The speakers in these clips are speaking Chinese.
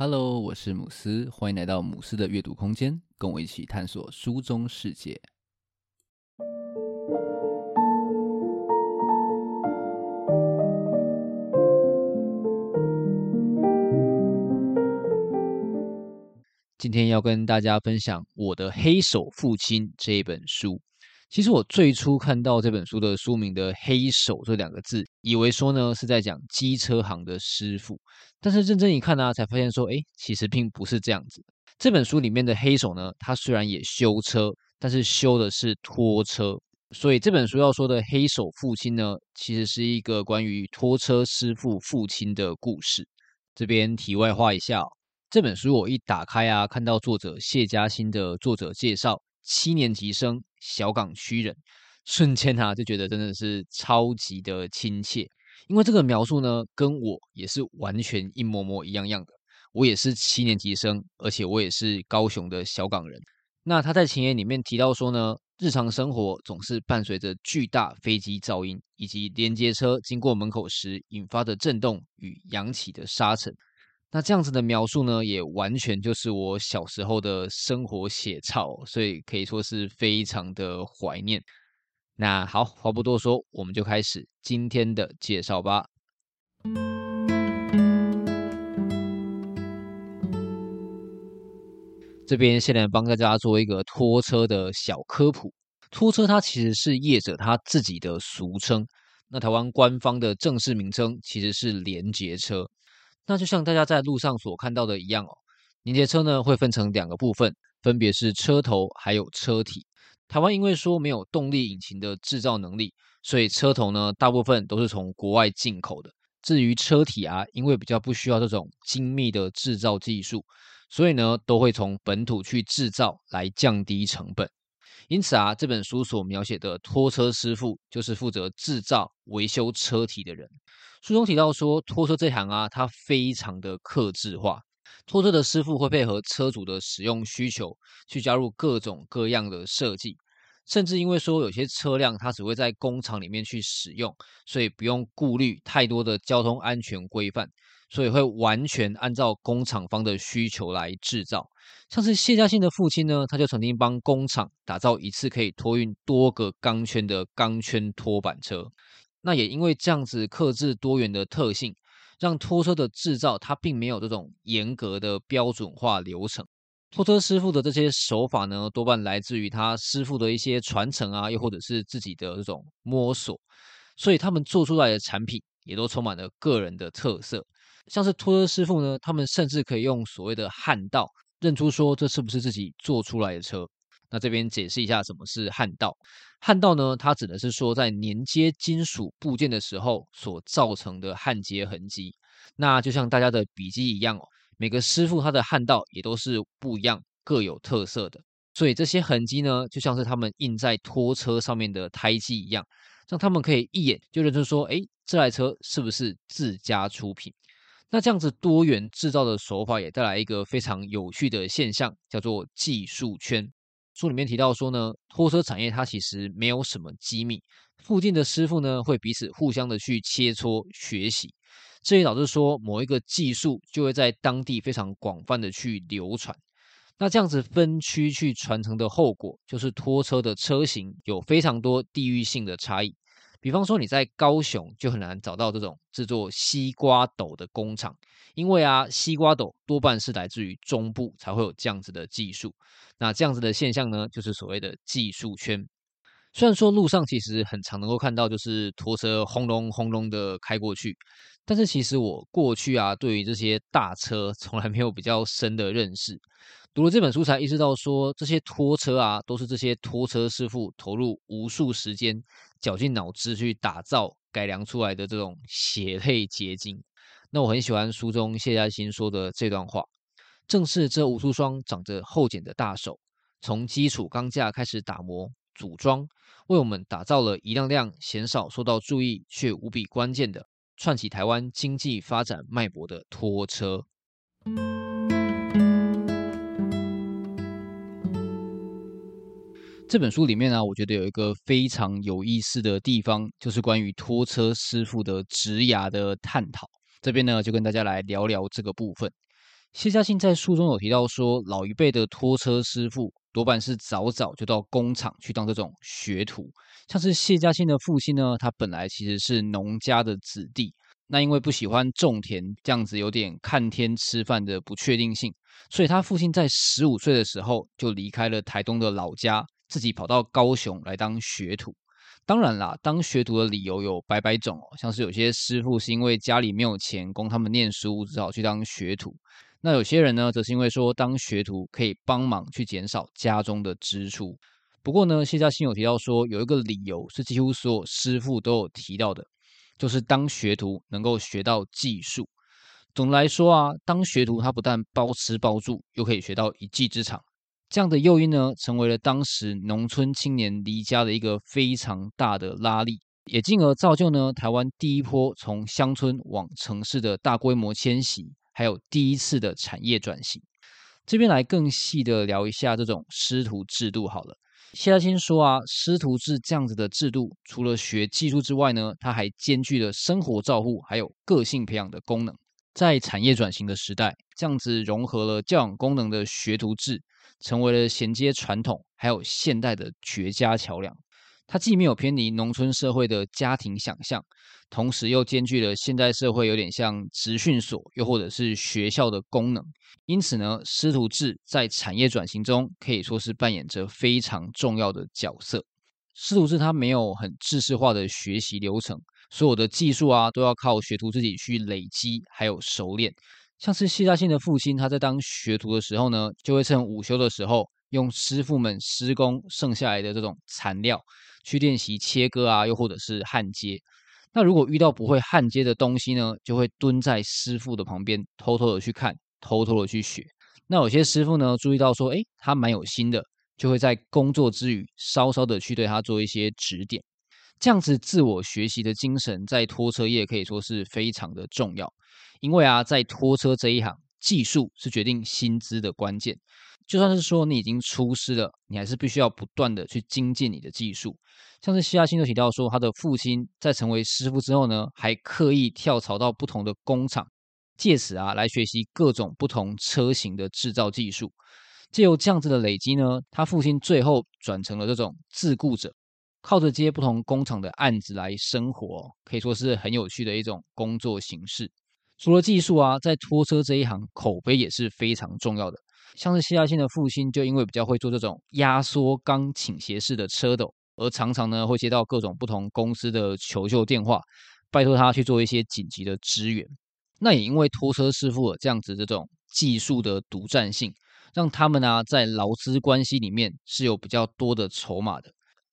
Hello，我是姆斯，欢迎来到姆斯的阅读空间，跟我一起探索书中世界。今天要跟大家分享我的黑手父亲这一本书。其实我最初看到这本书的书名的“黑手”这两个字，以为说呢是在讲机车行的师傅，但是认真一看呢、啊，才发现说，哎，其实并不是这样子。这本书里面的黑手呢，他虽然也修车，但是修的是拖车，所以这本书要说的黑手父亲呢，其实是一个关于拖车师傅父亲的故事。这边题外话一下、哦，这本书我一打开啊，看到作者谢佳欣的作者介绍。七年级生，小港区人，瞬间啊就觉得真的是超级的亲切，因为这个描述呢，跟我也是完全一模模一样样的。我也是七年级生，而且我也是高雄的小港人。那他在前言里面提到说呢，日常生活总是伴随着巨大飞机噪音，以及连接车经过门口时引发的震动与扬起的沙尘。那这样子的描述呢，也完全就是我小时候的生活写照，所以可以说是非常的怀念。那好，话不多说，我们就开始今天的介绍吧。这边先来帮大家做一个拖车的小科普。拖车它其实是业者他自己的俗称，那台湾官方的正式名称其实是联结车。那就像大家在路上所看到的一样哦，连接车呢会分成两个部分，分别是车头还有车体。台湾因为说没有动力引擎的制造能力，所以车头呢大部分都是从国外进口的。至于车体啊，因为比较不需要这种精密的制造技术，所以呢都会从本土去制造来降低成本。因此啊，这本书所描写的拖车师傅就是负责制造、维修车体的人。书中提到说，拖车这行啊，它非常的克制化。拖车的师傅会配合车主的使用需求，去加入各种各样的设计。甚至因为说有些车辆它只会在工厂里面去使用，所以不用顾虑太多的交通安全规范，所以会完全按照工厂方的需求来制造。像是谢家兴的父亲呢，他就曾经帮工厂打造一次可以托运多个钢圈的钢圈拖板车。那也因为这样子克制多元的特性，让拖车的制造它并没有这种严格的标准化流程。拖车师傅的这些手法呢，多半来自于他师傅的一些传承啊，又或者是自己的这种摸索，所以他们做出来的产品也都充满了个人的特色。像是拖车师傅呢，他们甚至可以用所谓的焊道认出说这是不是自己做出来的车。那这边解释一下什么是焊道。焊道呢，它指的是说在粘接金属部件的时候所造成的焊接痕迹。那就像大家的笔记一样哦，每个师傅他的焊道也都是不一样、各有特色的。所以这些痕迹呢，就像是他们印在拖车上面的胎记一样，让他们可以一眼就认出说，哎，这台车是不是自家出品？那这样子多元制造的手法也带来一个非常有趣的现象，叫做技术圈。书里面提到说呢，拖车产业它其实没有什么机密，附近的师傅呢会彼此互相的去切磋学习，这也导致说某一个技术就会在当地非常广泛的去流传。那这样子分区去传承的后果，就是拖车的车型有非常多地域性的差异。比方说你在高雄就很难找到这种制作西瓜斗的工厂。因为啊，西瓜斗多半是来自于中部，才会有这样子的技术。那这样子的现象呢，就是所谓的技术圈。虽然说路上其实很常能够看到，就是拖车轰隆轰隆的开过去，但是其实我过去啊，对于这些大车从来没有比较深的认识。读了这本书才意识到说，这些拖车啊，都是这些拖车师傅投入无数时间、绞尽脑汁去打造、改良出来的这种血泪结晶。那我很喜欢书中谢嘉欣说的这段话，正是这无数双长着厚茧的大手，从基础钢架开始打磨组装，为我们打造了一辆辆鲜少受到注意却无比关键的串起台湾经济发展脉搏的拖车。这本书里面呢、我觉得有一个非常有意思的地方，就是关于拖车师傅的职涯的探讨。这边呢，就跟大家来聊聊这个部分。谢家庆在书中有提到说，老一辈的拖车师傅多半是早早就到工厂去当这种学徒，像是谢家庆的父亲呢，他本来其实是农家的子弟，那因为不喜欢种田这样子有点看天吃饭的不确定性，所以他父亲在十五岁的时候就离开了台东的老家，自己跑到高雄来当学徒。当然啦，当学徒的理由有百百种哦，像是有些师傅是因为家里没有钱供他们念书，只好去当学徒。那有些人呢，则是因为说当学徒可以帮忙去减少家中的支出。不过呢，谢家兴有提到说，有一个理由是几乎所有师傅都有提到的，就是当学徒能够学到技术。总的来说啊，当学徒他不但包吃包住，又可以学到一技之长。这样的诱因呢，成为了当时农村青年离家的一个非常大的拉力，也进而造就呢台湾第一波从乡村往城市的大规模迁徙。还有第一次的产业转型，这边来更细的聊一下这种师徒制度好了。谢家兴说啊，师徒制这样子的制度，除了学技术之外呢，它还兼具了生活照护还有个性培养的功能。在产业转型的时代，这样子融合了教养功能的学徒制，成为了衔接传统还有现代的绝佳桥梁。它既没有偏离农村社会的家庭想象，同时又兼具了现代社会有点像职训所又或者是学校的功能。因此呢，师徒制在产业转型中可以说是扮演着非常重要的角色。师徒制它没有很制式化的学习流程，所有的技术啊都要靠学徒自己去累积还有熟练。像是谢家信的父亲，他在当学徒的时候呢，就会趁午休的时候，用师傅们施工剩下来的这种残料。去练习切割啊，又或者是焊接。那如果遇到不会焊接的东西呢，就会蹲在师傅的旁边，偷偷的去看，偷偷的去学。那有些师傅呢，注意到说，诶，他蛮有心的，就会在工作之余，稍稍的去对他做一些指点。这样子自我学习的精神，在拖车业可以说是非常的重要。因为啊，在拖车这一行，技术是决定薪资的关键。就算是说你已经出师了，你还是必须要不断的去精进你的技术。像是谢家兴都提到说，他的父亲在成为师傅之后呢，还刻意跳槽到不同的工厂，借此啊来学习各种不同车型的制造技术。借由这样子的累积呢，他父亲最后转成了这种自雇者，靠着接不同工厂的案子来生活，可以说是很有趣的一种工作形式。除了技术啊，在拖车这一行，口碑也是非常重要的。像是谢家兴的父亲，就因为比较会做这种压缩钢倾斜式的车斗，而常常呢会接到各种不同公司的求救电话，拜托他去做一些紧急的支援。那也因为拖车师傅这样子这种技术的独占性，让他们呢在劳资关系里面是有比较多的筹码的。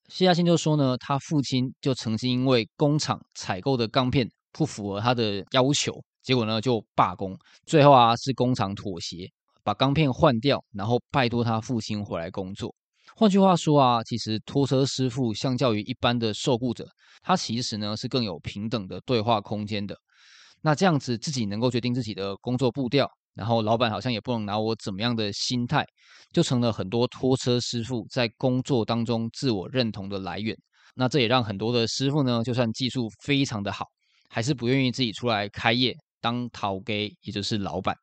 谢家兴就说呢，他父亲就曾经因为工厂采购的钢片不符合他的要求，结果呢就罢工，最后啊是工厂妥协。把钢片换掉，然后拜托他父亲回来工作。换句话说啊，其实拖车师傅相较于一般的受雇者，他其实呢是更有平等的对话空间的。那这样子自己能够决定自己的工作步调，然后老板好像也不能拿我怎么样的心态，就成了很多拖车师傅在工作当中自我认同的来源。那这也让很多的师傅呢，就算技术非常的好，还是不愿意自己出来开业当头家，也就是老板。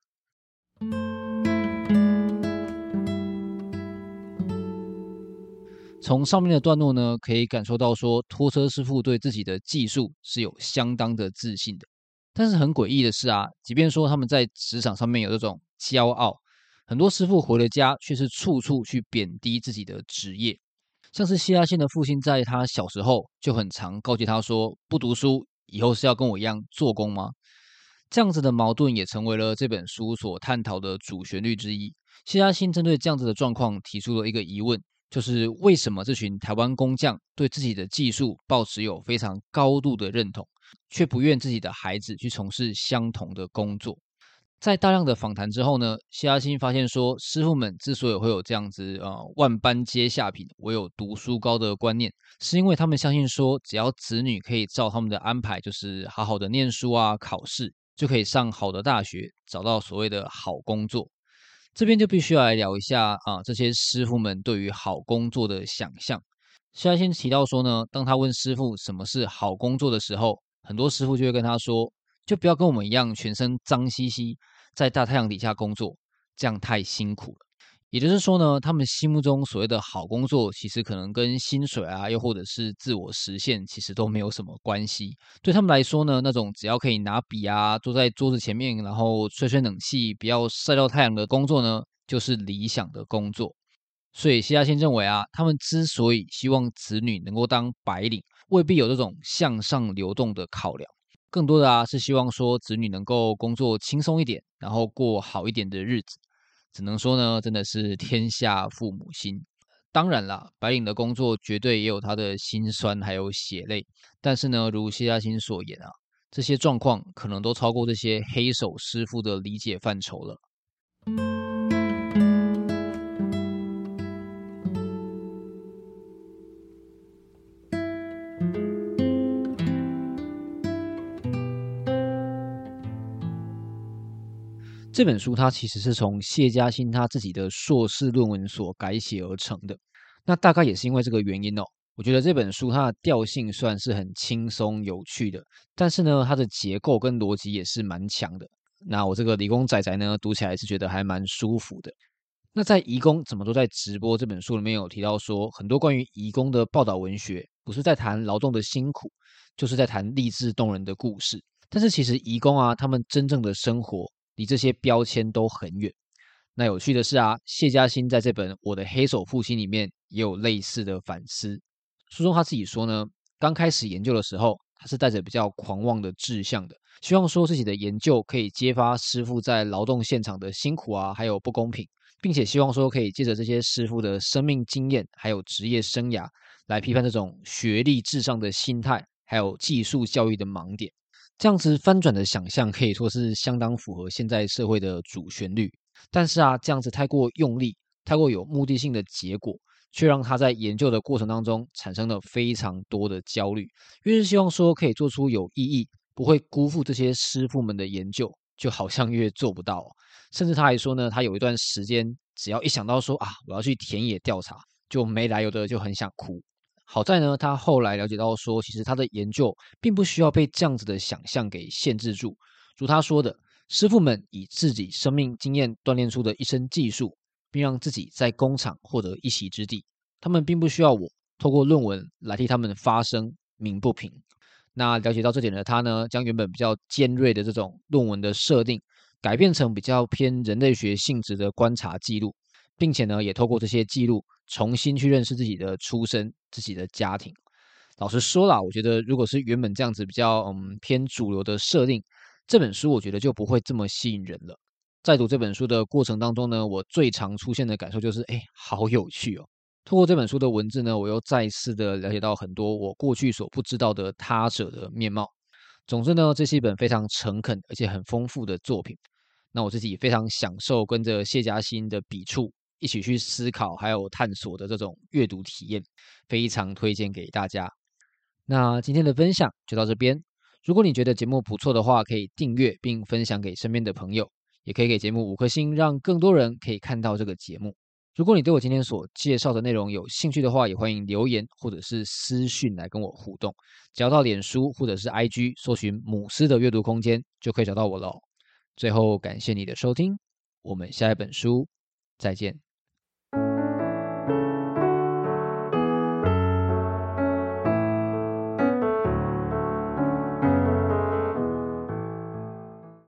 从上面的段落呢，可以感受到说，拖车师傅对自己的技术是有相当的自信的。但是很诡异的是啊，即便说他们在职场上面有这种骄傲，很多师傅回了家却是处处去贬低自己的职业。像是谢家兴的父亲，在他小时候就很常告诫他说：“不读书，以后是要跟我一样做工吗？”这样子的矛盾也成为了这本书所探讨的主旋律之一。谢家兴针对这样子的状况提出了一个疑问。就是为什么这群台湾工匠对自己的技术抱持有非常高度的认同，却不愿自己的孩子去从事相同的工作？在大量的访谈之后呢，谢家兴发现说，师傅们之所以会有这样子呃万般皆下品，唯有读书高的观念，是因为他们相信说，只要子女可以照他们的安排，就是好好的念书啊，考试就可以上好的大学，找到所谓的好工作。这边就必须要来聊一下啊，这些师傅们对于好工作的想象。谢家兴提到说呢，当他问师傅什么是好工作的时候，很多师傅就会跟他说，就不要跟我们一样全身脏兮兮，在大太阳底下工作，这样太辛苦了。也就是说呢，他们心目中所谓的好工作，其实可能跟薪水啊，又或者是自我实现，其实都没有什么关系。对他们来说呢，那种只要可以拿笔啊，坐在桌子前面，然后吹吹冷气，不要晒到太阳的工作呢，就是理想的工作。所以谢佳欣认为啊，他们之所以希望子女能够当白领，未必有这种向上流动的考量，更多的啊是希望说子女能够工作轻松一点，然后过好一点的日子。只能说呢，真的是天下父母心。当然啦，白领的工作绝对也有他的辛酸，还有血泪。但是呢，如谢佳欣所言啊，这些状况可能都超过这些黑手师傅的理解范畴了。这本书它其实是从谢嘉欣他自己的硕士论文所改写而成的。那大概也是因为这个原因哦，我觉得这本书它的调性算是很轻松有趣的，但是呢，它的结构跟逻辑也是蛮强的。那我这个理工仔仔呢，读起来是觉得还蛮舒服的。那在移工怎么都在直播这本书里面有提到说，很多关于移工的报道文学，不是在谈劳动的辛苦，就是在谈励志动人的故事。但是其实移工啊，他们真正的生活。离这些标签都很远。那有趣的是啊，谢佳欣在这本《我的黑手父亲》里面也有类似的反思。书中他自己说呢，刚开始研究的时候，他是带着比较狂妄的志向的，希望说自己的研究可以揭发师傅在劳动现场的辛苦啊，还有不公平，并且希望说可以借着这些师傅的生命经验还有职业生涯，来批判这种学历至上的心态，还有技术教育的盲点。这样子翻转的想象可以说是相当符合现在社会的主旋律，但是啊，这样子太过用力、太过有目的性的结果，却让他在研究的过程当中产生了非常多的焦虑。越是希望说可以做出有意义、不会辜负这些师傅们的研究，就好像越做不到。甚至他还说呢，他有一段时间，只要一想到说啊，我要去田野调查，就没来由的就很想哭。好在呢，他后来了解到说，其实他的研究并不需要被这样子的想象给限制住。如他说的，师傅们以自己生命经验锻炼出的一身技术，并让自己在工厂获得一席之地。他们并不需要我透过论文来替他们发声鸣不平。那了解到这点的他呢，将原本比较尖锐的这种论文的设定，改变成比较偏人类学性质的观察记录。并且呢，也透过这些记录重新去认识自己的出身、自己的家庭。老实说啦，我觉得如果是原本这样子比较嗯偏主流的设定，这本书我觉得就不会这么吸引人了。在读这本书的过程当中呢，我最常出现的感受就是，哎，好有趣哦！透过这本书的文字呢，我又再次的了解到很多我过去所不知道的他者的面貌。总之呢，这是一本非常诚恳而且很丰富的作品。那我自己非常享受跟着谢嘉欣的笔触。一起去思考，还有探索的这种阅读体验，非常推荐给大家。那今天的分享就到这边。如果你觉得节目不错的话，可以订阅并分享给身边的朋友，也可以给节目五颗星，让更多人可以看到这个节目。如果你对我今天所介绍的内容有兴趣的话，也欢迎留言或者是私讯来跟我互动。只要到脸书或者是 IG 搜寻“母狮的阅读空间”，就可以找到我了。最后，感谢你的收听，我们下一本书再见。